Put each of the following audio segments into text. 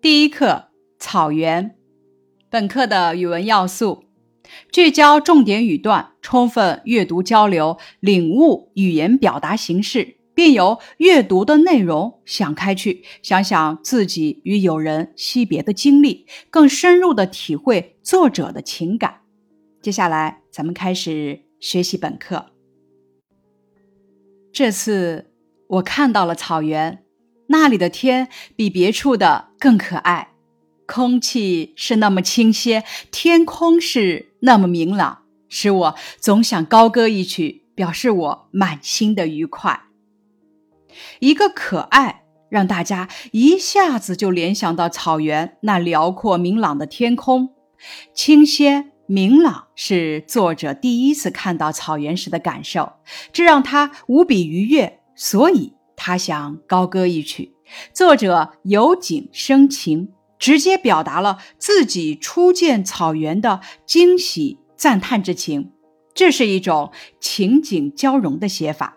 第一课草原。本课的语文要素：聚焦重点语段，充分阅读交流，领悟语言表达形式，并由阅读的内容想开去，想想自己与友人惜别的经历，更深入的体会作者的情感。接下来，咱们开始学习本课。这次我看到了草原。那里的天比别处的更可爱，空气是那么清鲜，天空是那么明朗，使我总想高歌一曲，表示我满心的愉快。一个可爱，让大家一下子就联想到草原那辽阔明朗的天空，清鲜明朗是作者第一次看到草原时的感受，这让他无比愉悦，所以。他想高歌一曲，作者由景生情，直接表达了自己初见草原的惊喜赞叹之情，这是一种情景交融的写法。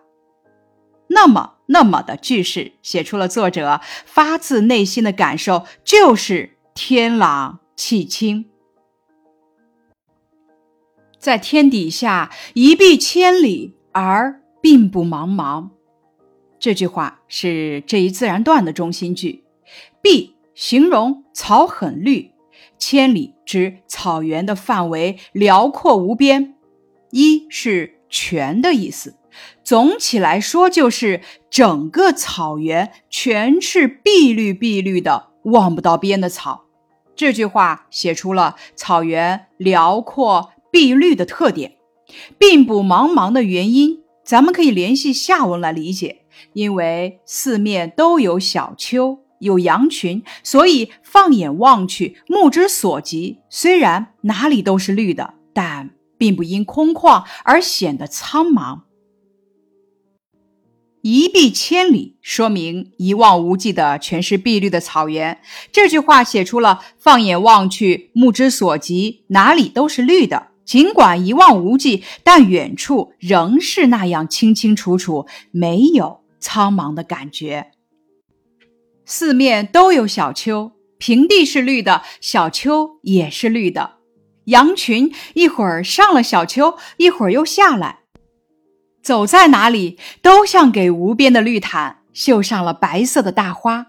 那么，那么的句式写出了作者发自内心的感受，就是天朗气清，在天底下一碧千里而并不茫茫。这句话是这一自然段的中心句，碧形容草很绿，千里指草原的范围辽阔无边，一是全的意思，总体来说就是整个草原全是碧绿碧绿的，望不到边的草。这句话写出了草原辽阔碧绿的特点，并不茫茫的原因，咱们可以联系下文来理解。因为四面都有小丘，有羊群，所以放眼望去，目之所及，虽然哪里都是绿的，但并不因空旷而显得苍茫。一碧千里，说明一望无际的全是碧绿的草原。这句话写出了放眼望去，目之所及，哪里都是绿的。尽管一望无际，但远处仍是那样清清楚楚，没有。苍茫的感觉，四面都有小丘，平地是绿的，小丘也是绿的。羊群一会儿上了小丘，一会儿又下来，走在哪里都像给无边的绿毯绣上了白色的大花。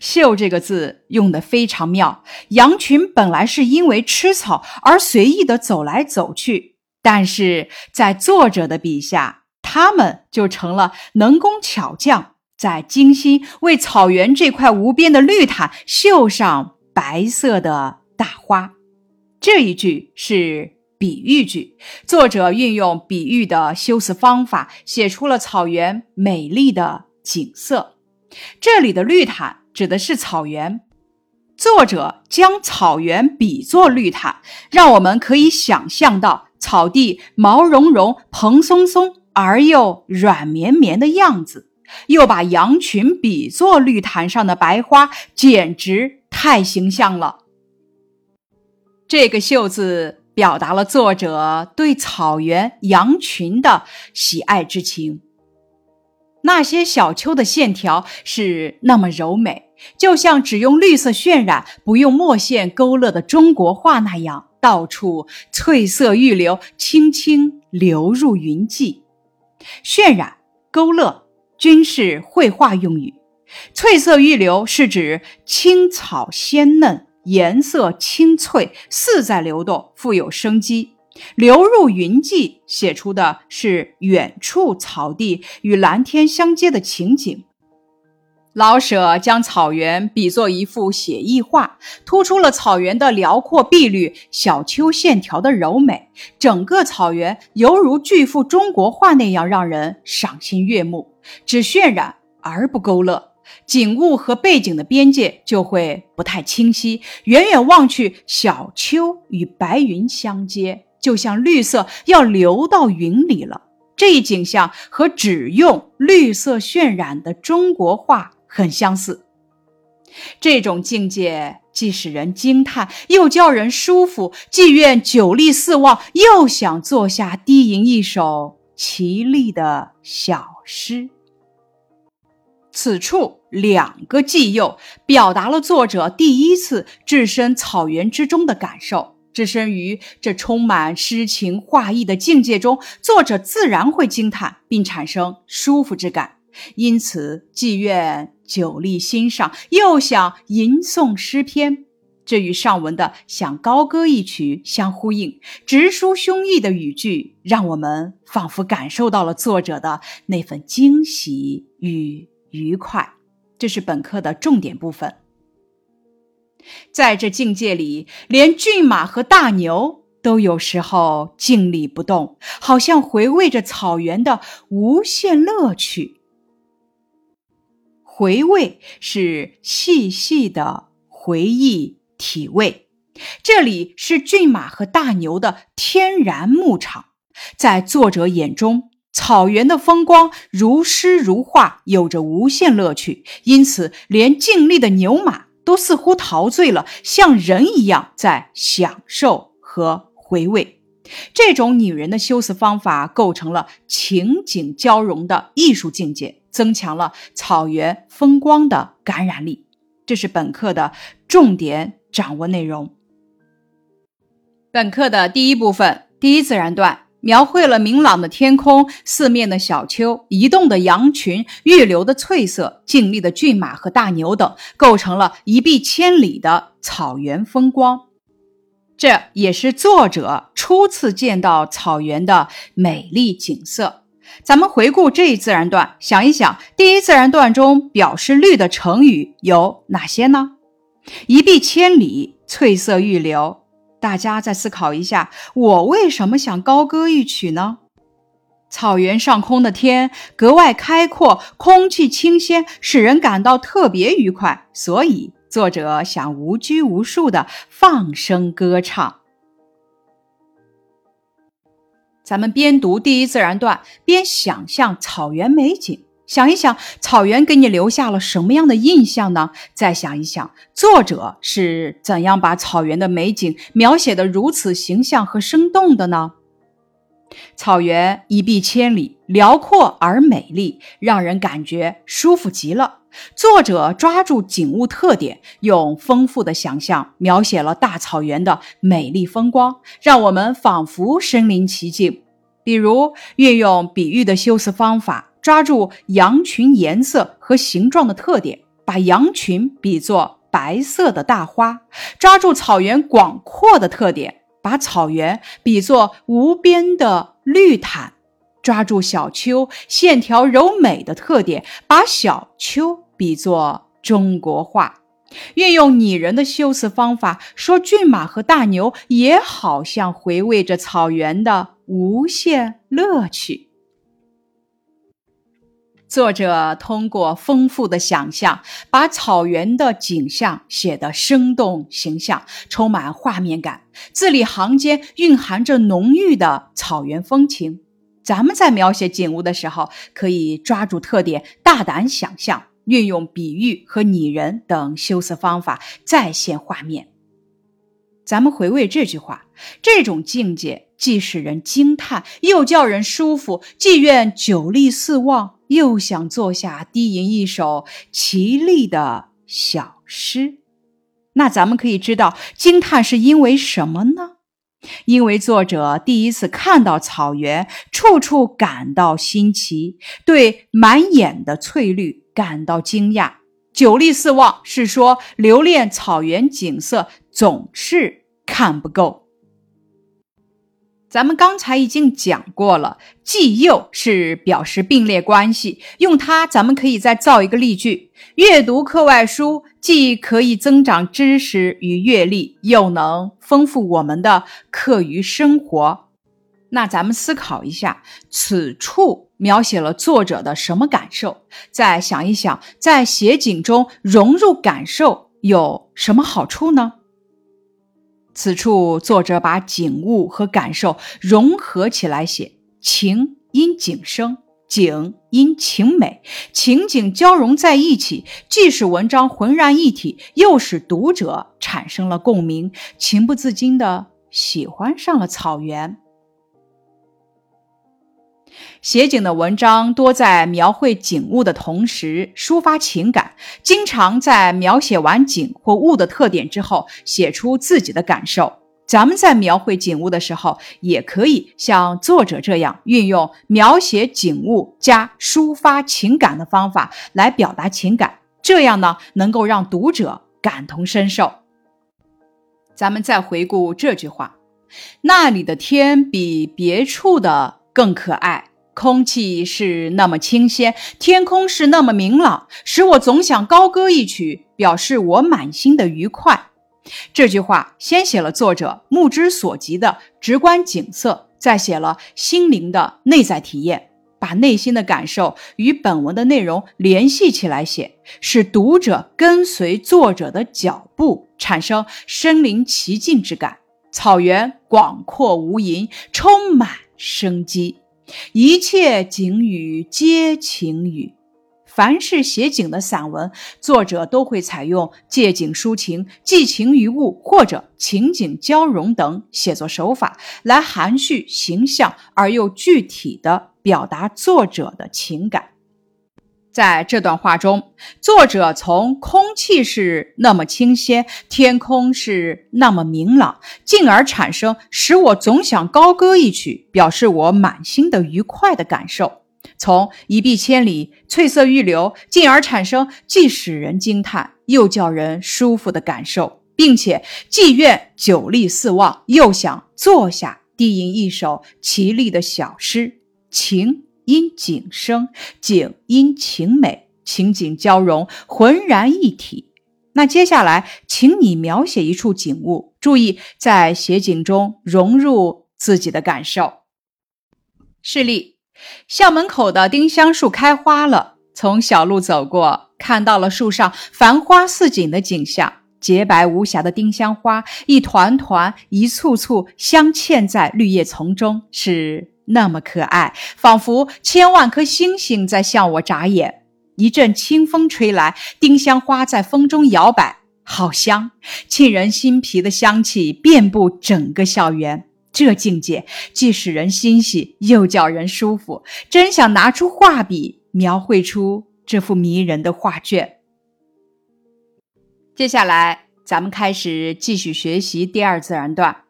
绣这个字用的非常妙。羊群本来是因为吃草而随意的走来走去，但是在作者的笔下。他们就成了能工巧匠，在精心为草原这块无边的绿毯绣上白色的大花。这一句是比喻句，作者运用比喻的修辞方法，写出了草原美丽的景色。这里的绿毯指的是草原，作者将草原比作绿毯，让我们可以想象到草地毛茸茸、蓬松松。而又软绵绵的样子，又把羊群比作绿毯上的白花，简直太形象了。这个“秀”字表达了作者对草原羊群的喜爱之情。那些小丘的线条是那么柔美，就像只用绿色渲染，不用墨线勾勒的中国画那样，到处翠色欲流，轻轻流入云际。渲染、勾勒均是绘画用语。翠色欲流是指青草鲜嫩，颜色青翠，似在流动，富有生机。流入云际写出的是远处草地与蓝天相接的情景。老舍将草原比作一幅写意画，突出了草原的辽阔碧绿、小丘线条的柔美，整个草原犹如巨幅中国画那样让人赏心悦目。只渲染而不勾勒，景物和背景的边界就会不太清晰。远远望去，小丘与白云相接，就像绿色要流到云里了。这一景象和只用绿色渲染的中国画。很相似，这种境界既使人惊叹，又叫人舒服，既愿久立四望，又想坐下低吟一首绮丽的小诗。此处两个既又，表达了作者第一次置身草原之中的感受。置身于这充满诗情画意的境界中，作者自然会惊叹，并产生舒服之感。因此，既愿久立心上，又想吟诵诗篇。这与上文的想高歌一曲相呼应，直抒胸臆的语句，让我们仿佛感受到了作者的那份惊喜与愉快。这是本课的重点部分。在这境界里，连骏马和大牛都有时候静立不动，好像回味着草原的无限乐趣。回味是细细的回忆。体味，这里是骏马和大牛的天然牧场。在作者眼中，草原的风光如诗如画，有着无限乐趣。因此，连静立的牛马都似乎陶醉了，像人一样在享受和回味。这种拟人的修辞方法，构成了情景交融的艺术境界，增强了草原风光的感染力。这是本课的重点。掌握内容。本课的第一部分，第一自然段描绘了明朗的天空、四面的小丘、移动的羊群、预留的翠色、静立的骏马和大牛等，构成了一碧千里的草原风光。这也是作者初次见到草原的美丽景色。咱们回顾这一自然段，想一想，第一自然段中表示绿的成语有哪些呢？一碧千里，翠色欲流。大家再思考一下，我为什么想高歌一曲呢？草原上空的天格外开阔，空气清鲜，使人感到特别愉快，所以作者想无拘无束的放声歌唱。咱们边读第一自然段，边想象草原美景。想一想，草原给你留下了什么样的印象呢？再想一想，作者是怎样把草原的美景描写的如此形象和生动的呢？草原一碧千里，辽阔而美丽，让人感觉舒服极了。作者抓住景物特点，用丰富的想象描写了大草原的美丽风光，让我们仿佛身临其境。比如，运用比喻的修辞方法。抓住羊群颜色和形状的特点，把羊群比作白色的大花；抓住草原广阔的特点，把草原比作无边的绿毯；抓住小丘线条柔美的特点，把小丘比作中国画。运用拟人的修辞方法，说骏马和大牛也好像回味着草原的无限乐趣。作者通过丰富的想象，把草原的景象写得生动形象，充满画面感。字里行间蕴含着浓郁的草原风情。咱们在描写景物的时候，可以抓住特点，大胆想象，运用比喻和拟人等修辞方法，再现画面。咱们回味这句话，这种境界既使人惊叹，又叫人舒服，既愿久立四望。又想坐下低吟一首绮丽的小诗，那咱们可以知道惊叹是因为什么呢？因为作者第一次看到草原，处处感到新奇，对满眼的翠绿感到惊讶。久立四望是说留恋草原景色总是看不够。咱们刚才已经讲过了，既又是表示并列关系，用它咱们可以再造一个例句：阅读课外书既可以增长知识与阅历，又能丰富我们的课余生活。那咱们思考一下，此处描写了作者的什么感受？再想一想，在写景中融入感受有什么好处呢？此处，作者把景物和感受融合起来写，情因景生，景因情美，情景交融在一起，既使文章浑然一体，又使读者产生了共鸣，情不自禁的喜欢上了草原。写景的文章多在描绘景物的同时抒发情感，经常在描写完景或物的特点之后写出自己的感受。咱们在描绘景物的时候，也可以像作者这样，运用描写景物加抒发情感的方法来表达情感，这样呢，能够让读者感同身受。咱们再回顾这句话：那里的天比别处的更可爱。空气是那么清鲜，天空是那么明朗，使我总想高歌一曲，表示我满心的愉快。这句话先写了作者目之所及的直观景色，再写了心灵的内在体验，把内心的感受与本文的内容联系起来写，使读者跟随作者的脚步，产生身临其境之感。草原广阔无垠，充满生机。一切景语皆情语。凡是写景的散文，作者都会采用借景抒情、寄情于物或者情景交融等写作手法，来含蓄形象而又具体的表达作者的情感。在这段话中，作者从空气是那么清鲜，天空是那么明朗，进而产生使我总想高歌一曲，表示我满心的愉快的感受；从一碧千里，翠色欲流，进而产生既使人惊叹又叫人舒服的感受，并且既愿久立四望，又想坐下低吟一首绮丽的小诗情。因景生，景因情美，情景交融，浑然一体。那接下来，请你描写一处景物，注意在写景中融入自己的感受。示例：校门口的丁香树开花了，从小路走过，看到了树上繁花似锦的景象。洁白无瑕的丁香花，一团团、一簇簇镶嵌在绿叶丛中，是。那么可爱，仿佛千万颗星星在向我眨眼。一阵清风吹来，丁香花在风中摇摆，好香，沁人心脾的香气遍布整个校园。这境界既使人欣喜，又叫人舒服，真想拿出画笔描绘出这幅迷人的画卷。接下来，咱们开始继续学习第二自然段。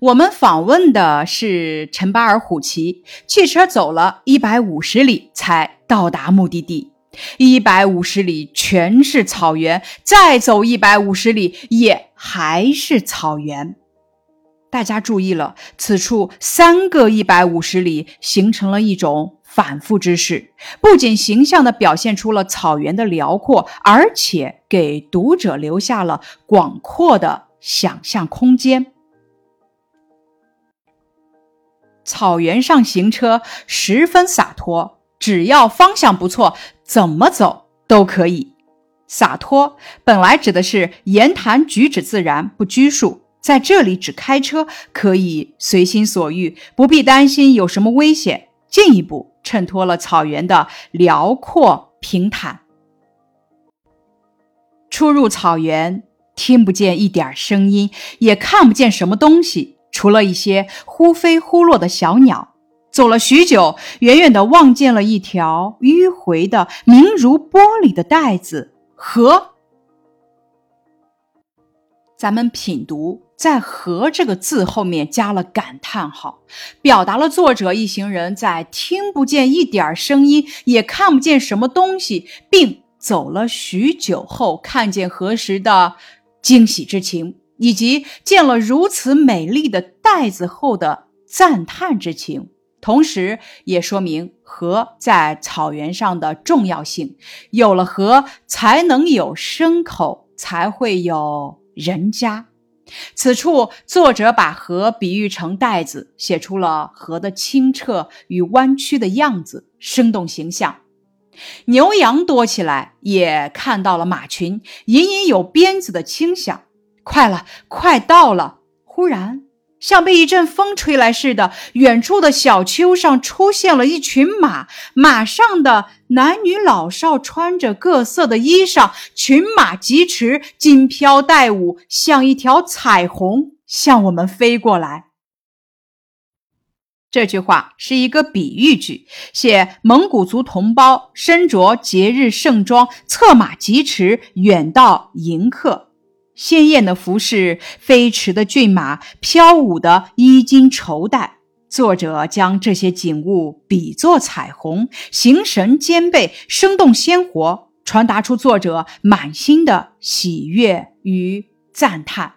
我们访问的是陈巴尔虎旗，汽车走了一百五十里才到达目的地，一百五十里全是草原，再走一百五十里也还是草原。大家注意了，此处三个一百五十里形成了一种反复之势，不仅形象地表现出了草原的辽阔，而且给读者留下了广阔的想象空间。草原上行车十分洒脱，只要方向不错，怎么走都可以。洒脱本来指的是言谈举止自然，不拘束，在这里指开车可以随心所欲，不必担心有什么危险，进一步衬托了草原的辽阔平坦。出入草原，听不见一点声音，也看不见什么东西。除了一些忽飞忽落的小鸟，走了许久，远远的望见了一条迂回的、明如玻璃的带子河。咱们品读，在“河”这个字后面加了感叹号，表达了作者一行人在听不见一点声音，也看不见什么东西，并走了许久后看见河时的惊喜之情。以及见了如此美丽的袋子后的赞叹之情，同时也说明河在草原上的重要性。有了河，才能有牲口，才会有人家。此处作者把河比喻成袋子，写出了河的清澈与弯曲的样子，生动形象。牛羊多起来，也看到了马群，隐隐有鞭子的轻响。快了，快到了！忽然，像被一阵风吹来似的，远处的小丘上出现了一群马，马上的男女老少穿着各色的衣裳，群马疾驰，金飘带舞，像一条彩虹向我们飞过来。这句话是一个比喻句，写蒙古族同胞身着节日盛装，策马疾驰，远道迎客。鲜艳的服饰，飞驰的骏马，飘舞的衣襟绸带。作者将这些景物比作彩虹，形神兼备，生动鲜活，传达出作者满心的喜悦与赞叹。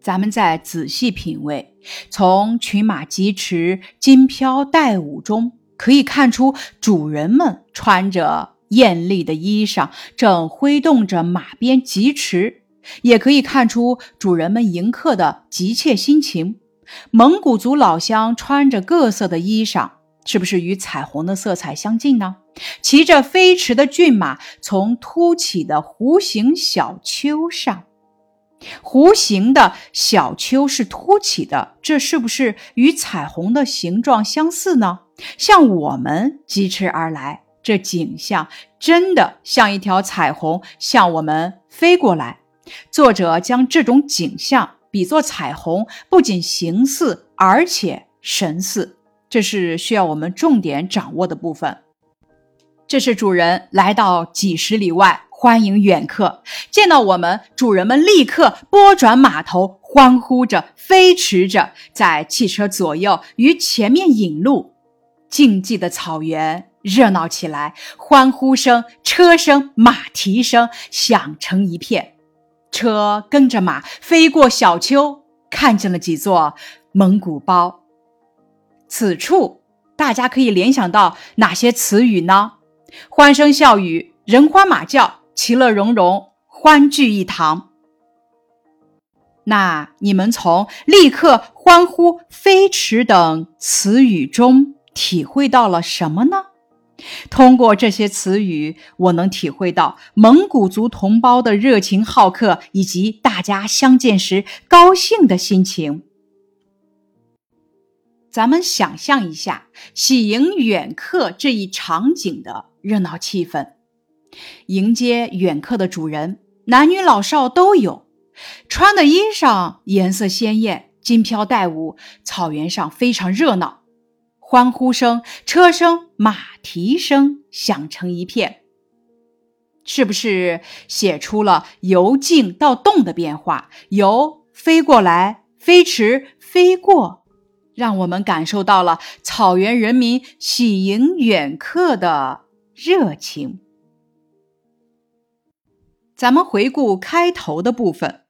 咱们再仔细品味，从群马疾驰、金飘带舞中，可以看出主人们穿着艳丽的衣裳，正挥动着马鞭疾驰；也可以看出主人们迎客的急切心情。蒙古族老乡穿着各色的衣裳，是不是与彩虹的色彩相近呢？骑着飞驰的骏马，从凸起的弧形小丘上。弧形的小丘是凸起的，这是不是与彩虹的形状相似呢？向我们疾驰而来，这景象真的像一条彩虹向我们飞过来。作者将这种景象比作彩虹，不仅形似，而且神似，这是需要我们重点掌握的部分。这是主人来到几十里外。欢迎远客，见到我们，主人们立刻拨转马头，欢呼着，飞驰着，在汽车左右与前面引路。静寂的草原热闹起来，欢呼声、车声、马蹄声响成一片。车跟着马飞过小丘，看见了几座蒙古包。此处大家可以联想到哪些词语呢？欢声笑语，人欢马叫。其乐融融，欢聚一堂。那你们从“立刻”“欢呼”“飞驰”等词语中体会到了什么呢？通过这些词语，我能体会到蒙古族同胞的热情好客，以及大家相见时高兴的心情。咱们想象一下，喜迎远客这一场景的热闹气氛。迎接远客的主人，男女老少都有，穿的衣裳颜色鲜艳，金飘带舞，草原上非常热闹，欢呼声、车声、马蹄声响成一片，是不是写出了由静到动的变化？由飞过来、飞驰、飞过，让我们感受到了草原人民喜迎远客的热情。咱们回顾开头的部分，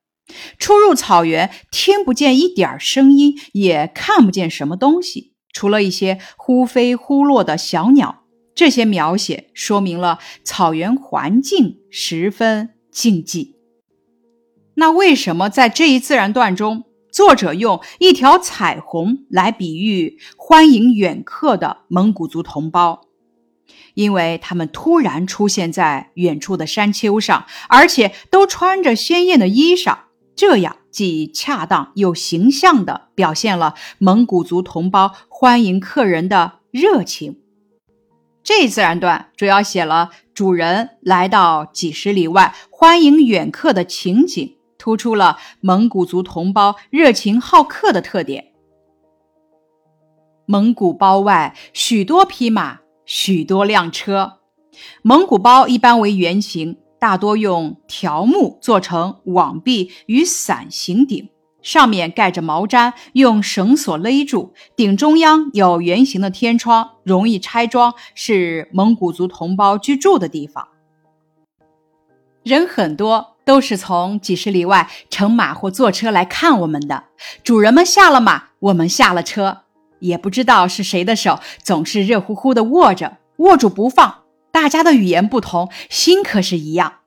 初入草原，听不见一点声音，也看不见什么东西，除了一些忽飞忽落的小鸟。这些描写说明了草原环境十分静寂。那为什么在这一自然段中，作者用一条彩虹来比喻欢迎远客的蒙古族同胞？因为他们突然出现在远处的山丘上，而且都穿着鲜艳的衣裳，这样既恰当又形象地表现了蒙古族同胞欢迎客人的热情。这自然段主要写了主人来到几十里外欢迎远客的情景，突出了蒙古族同胞热情好客的特点。蒙古包外许多匹马。许多辆车，蒙古包一般为圆形，大多用条木做成网臂与伞形顶，上面盖着毛毡，用绳索勒住。顶中央有圆形的天窗，容易拆装，是蒙古族同胞居住的地方。人很多，都是从几十里外乘马或坐车来看我们的。主人们下了马，我们下了车。也不知道是谁的手总是热乎乎的握着，握住不放。大家的语言不同，心可是一样。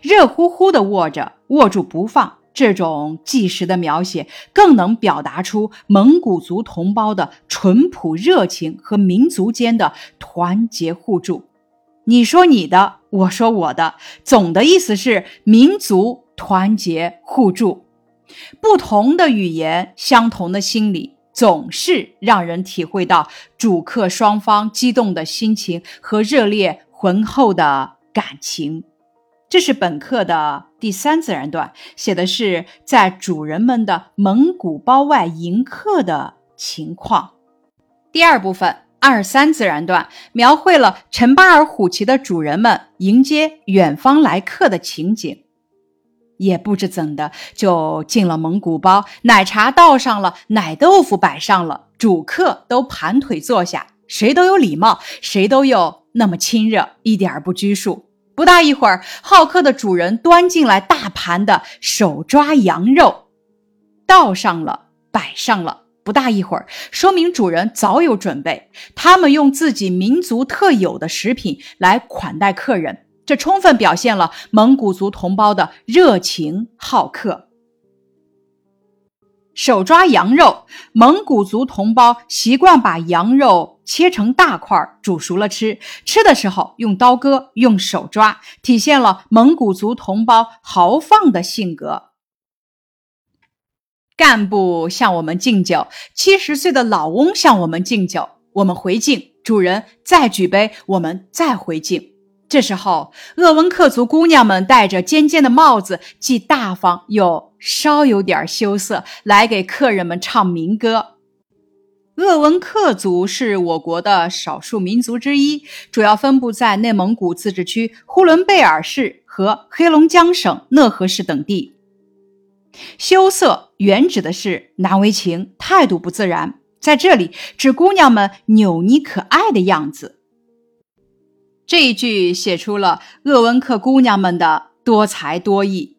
热乎乎的握着，握住不放，这种即时的描写，更能表达出蒙古族同胞的淳朴热情和民族间的团结互助。你说你的，我说我的，总的意思是民族团结互助。不同的语言，相同的心理。总是让人体会到主客双方激动的心情和热烈浑厚的感情。这是本课的第三自然段，写的是在主人们的蒙古包外迎客的情况。第二部分二三自然段描绘了陈巴尔虎旗的主人们迎接远方来客的情景。也不知怎的就进了蒙古包，奶茶倒上了，奶豆腐摆上了，主客都盘腿坐下，谁都有礼貌，谁都有那么亲热，一点不拘束。不大一会儿，好客的主人端进来大盘的手抓羊肉，倒上了，摆上了。不大一会儿，说明主人早有准备，他们用自己民族特有的食品来款待客人。这充分表现了蒙古族同胞的热情好客。手抓羊肉，蒙古族同胞习惯把羊肉切成大块，煮熟了吃。吃的时候用刀割，用手抓，体现了蒙古族同胞豪放的性格。干部向我们敬酒，七十岁的老翁向我们敬酒，我们回敬，主人再举杯，我们再回敬。这时候，鄂温克族姑娘们戴着尖尖的帽子，既大方又稍有点羞涩，来给客人们唱民歌。鄂温克族是我国的少数民族之一，主要分布在内蒙古自治区呼伦贝尔市和黑龙江省讷河市等地。羞涩原指的是难为情，态度不自然，在这里指姑娘们扭捏可爱的样子。这一句写出了鄂温克姑娘们的多才多艺。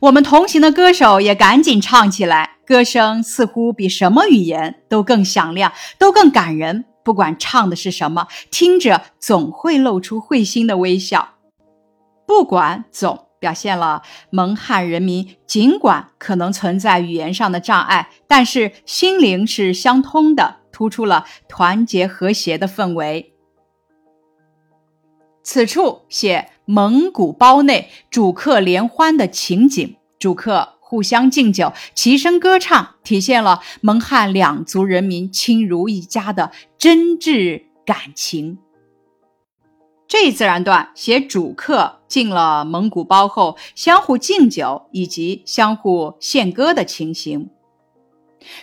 我们同行的歌手也赶紧唱起来，歌声似乎比什么语言都更响亮，都更感人。不管唱的是什么，听着总会露出会心的微笑。不管总表现了蒙汉人民尽管可能存在语言上的障碍，但是心灵是相通的，突出了团结和谐的氛围。此处写蒙古包内主客联欢的情景，主客互相敬酒，齐声歌唱，体现了蒙汉两族人民亲如一家的真挚感情。这一自然段写主客进了蒙古包后相互敬酒以及相互献歌的情形。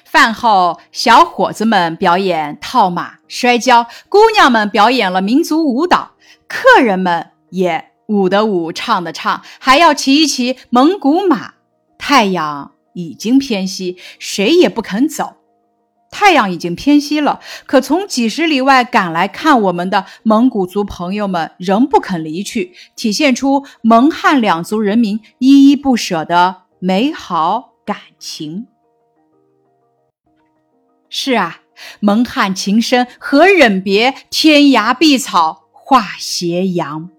饭后，小伙子们表演套马、摔跤，姑娘们表演了民族舞蹈。客人们也舞的舞，唱的唱，还要骑一骑蒙古马。太阳已经偏西，谁也不肯走。太阳已经偏西了，可从几十里外赶来看我们的蒙古族朋友们仍不肯离去，体现出蒙汉两族人民依依不舍的美好感情。是啊，蒙汉情深，何忍别？天涯碧草。画斜阳，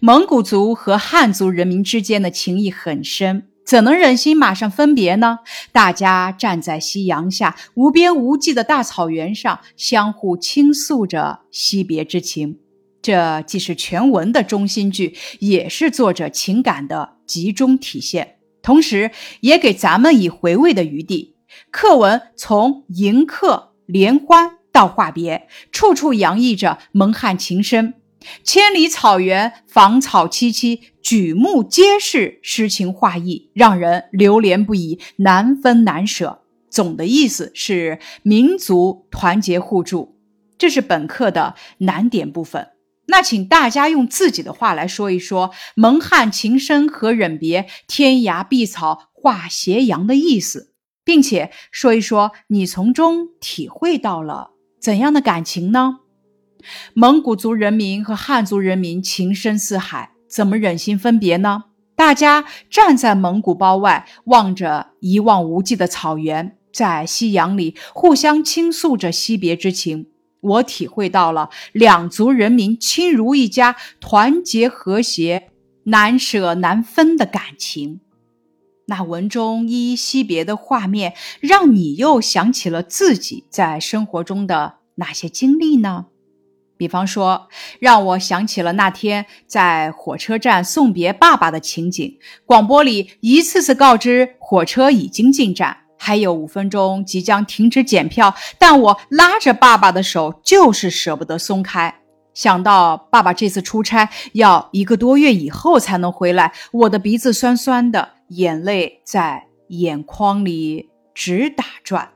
蒙古族和汉族人民之间的情谊很深，怎能忍心马上分别呢？大家站在夕阳下，无边无际的大草原上，相互倾诉着惜别之情。这既是全文的中心句，也是作者情感的集中体现，同时也给咱们以回味的余地。课文从迎客联欢。到话别，处处洋溢着蒙汉情深。千里草原，芳草萋萋，举目皆是诗情画意，让人流连不已，难分难舍。总的意思是民族团结互助，这是本课的难点部分。那请大家用自己的话来说一说蒙汉情深和忍别，天涯碧草画斜阳的意思，并且说一说你从中体会到了。怎样的感情呢？蒙古族人民和汉族人民情深似海，怎么忍心分别呢？大家站在蒙古包外，望着一望无际的草原，在夕阳里互相倾诉着惜别之情。我体会到了两族人民亲如一家、团结和谐、难舍难分的感情。那文中依依惜别的画面，让你又想起了自己在生活中的哪些经历呢？比方说，让我想起了那天在火车站送别爸爸的情景。广播里一次次告知火车已经进站，还有五分钟即将停止检票，但我拉着爸爸的手，就是舍不得松开。想到爸爸这次出差要一个多月以后才能回来，我的鼻子酸酸的。眼泪在眼眶里直打转。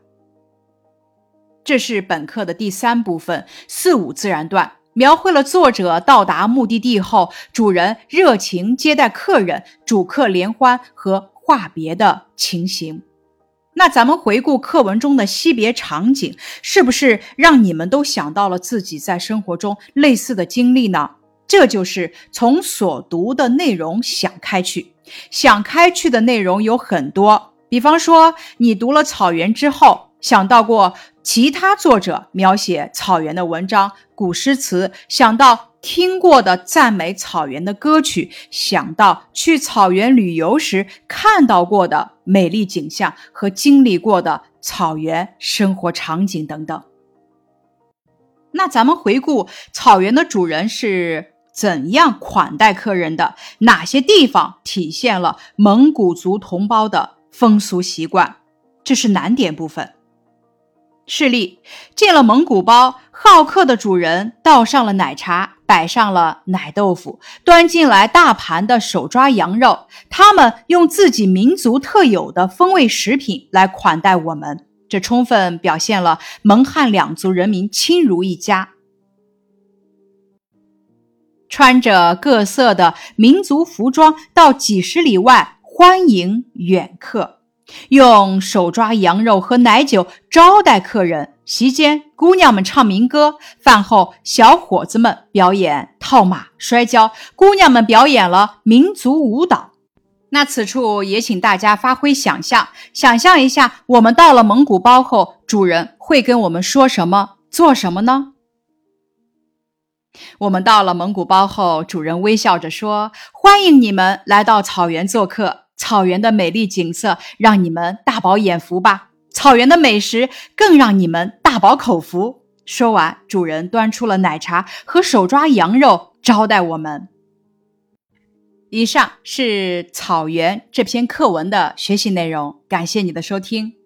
这是本课的第三部分“四五自然段”，描绘了作者到达目的地后，主人热情接待客人、主客联欢和话别的情形。那咱们回顾课文中的惜别场景，是不是让你们都想到了自己在生活中类似的经历呢？这就是从所读的内容想开去。想开去的内容有很多，比方说，你读了草原之后。想到过其他作者描写草原的文章、古诗词，想到听过的赞美草原的歌曲，想到去草原旅游时看到过的美丽景象和经历过的草原生活场景等等。那咱们回顾草原的主人是怎样款待客人的？哪些地方体现了蒙古族同胞的风俗习惯？这是难点部分。示例：进了蒙古包，好客的主人倒上了奶茶，摆上了奶豆腐，端进来大盘的手抓羊肉。他们用自己民族特有的风味食品来款待我们，这充分表现了蒙汉两族人民亲如一家。穿着各色的民族服装，到几十里外欢迎远客。用手抓羊肉和奶酒招待客人，席间姑娘们唱民歌，饭后小伙子们表演套马、摔跤，姑娘们表演了民族舞蹈。那此处也请大家发挥想象，想象一下，我们到了蒙古包后，主人会跟我们说什么、做什么呢？我们到了蒙古包后，主人微笑着说：“欢迎你们来到草原做客。”草原的美丽景色让你们大饱眼福吧，草原的美食更让你们大饱口福。说完，主人端出了奶茶和手抓羊肉招待我们。以上是《草原》这篇课文的学习内容，感谢你的收听。